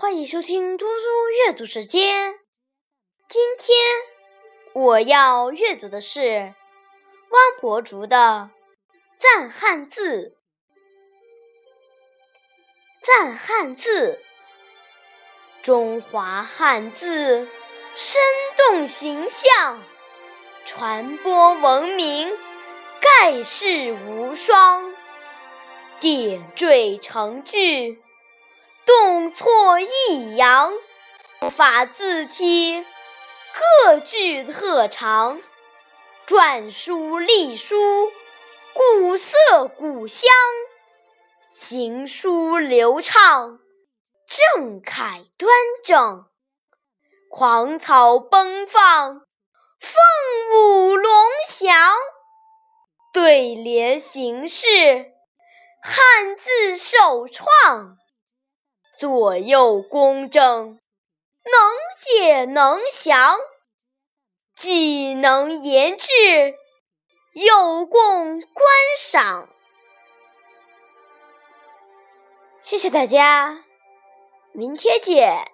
欢迎收听嘟嘟阅读时间。今天我要阅读的是汪博竹的《赞汉字》。赞汉字，中华汉字生动形象，传播文明，盖世无双，点缀成句。动错抑扬，法字体各具特长，篆书隶书古色古香，行书流畅，正楷端正，狂草奔放，凤舞龙翔，对联形式，汉字首创。左右公正，能解能详，既能言志，又供观赏。谢谢大家，明天见。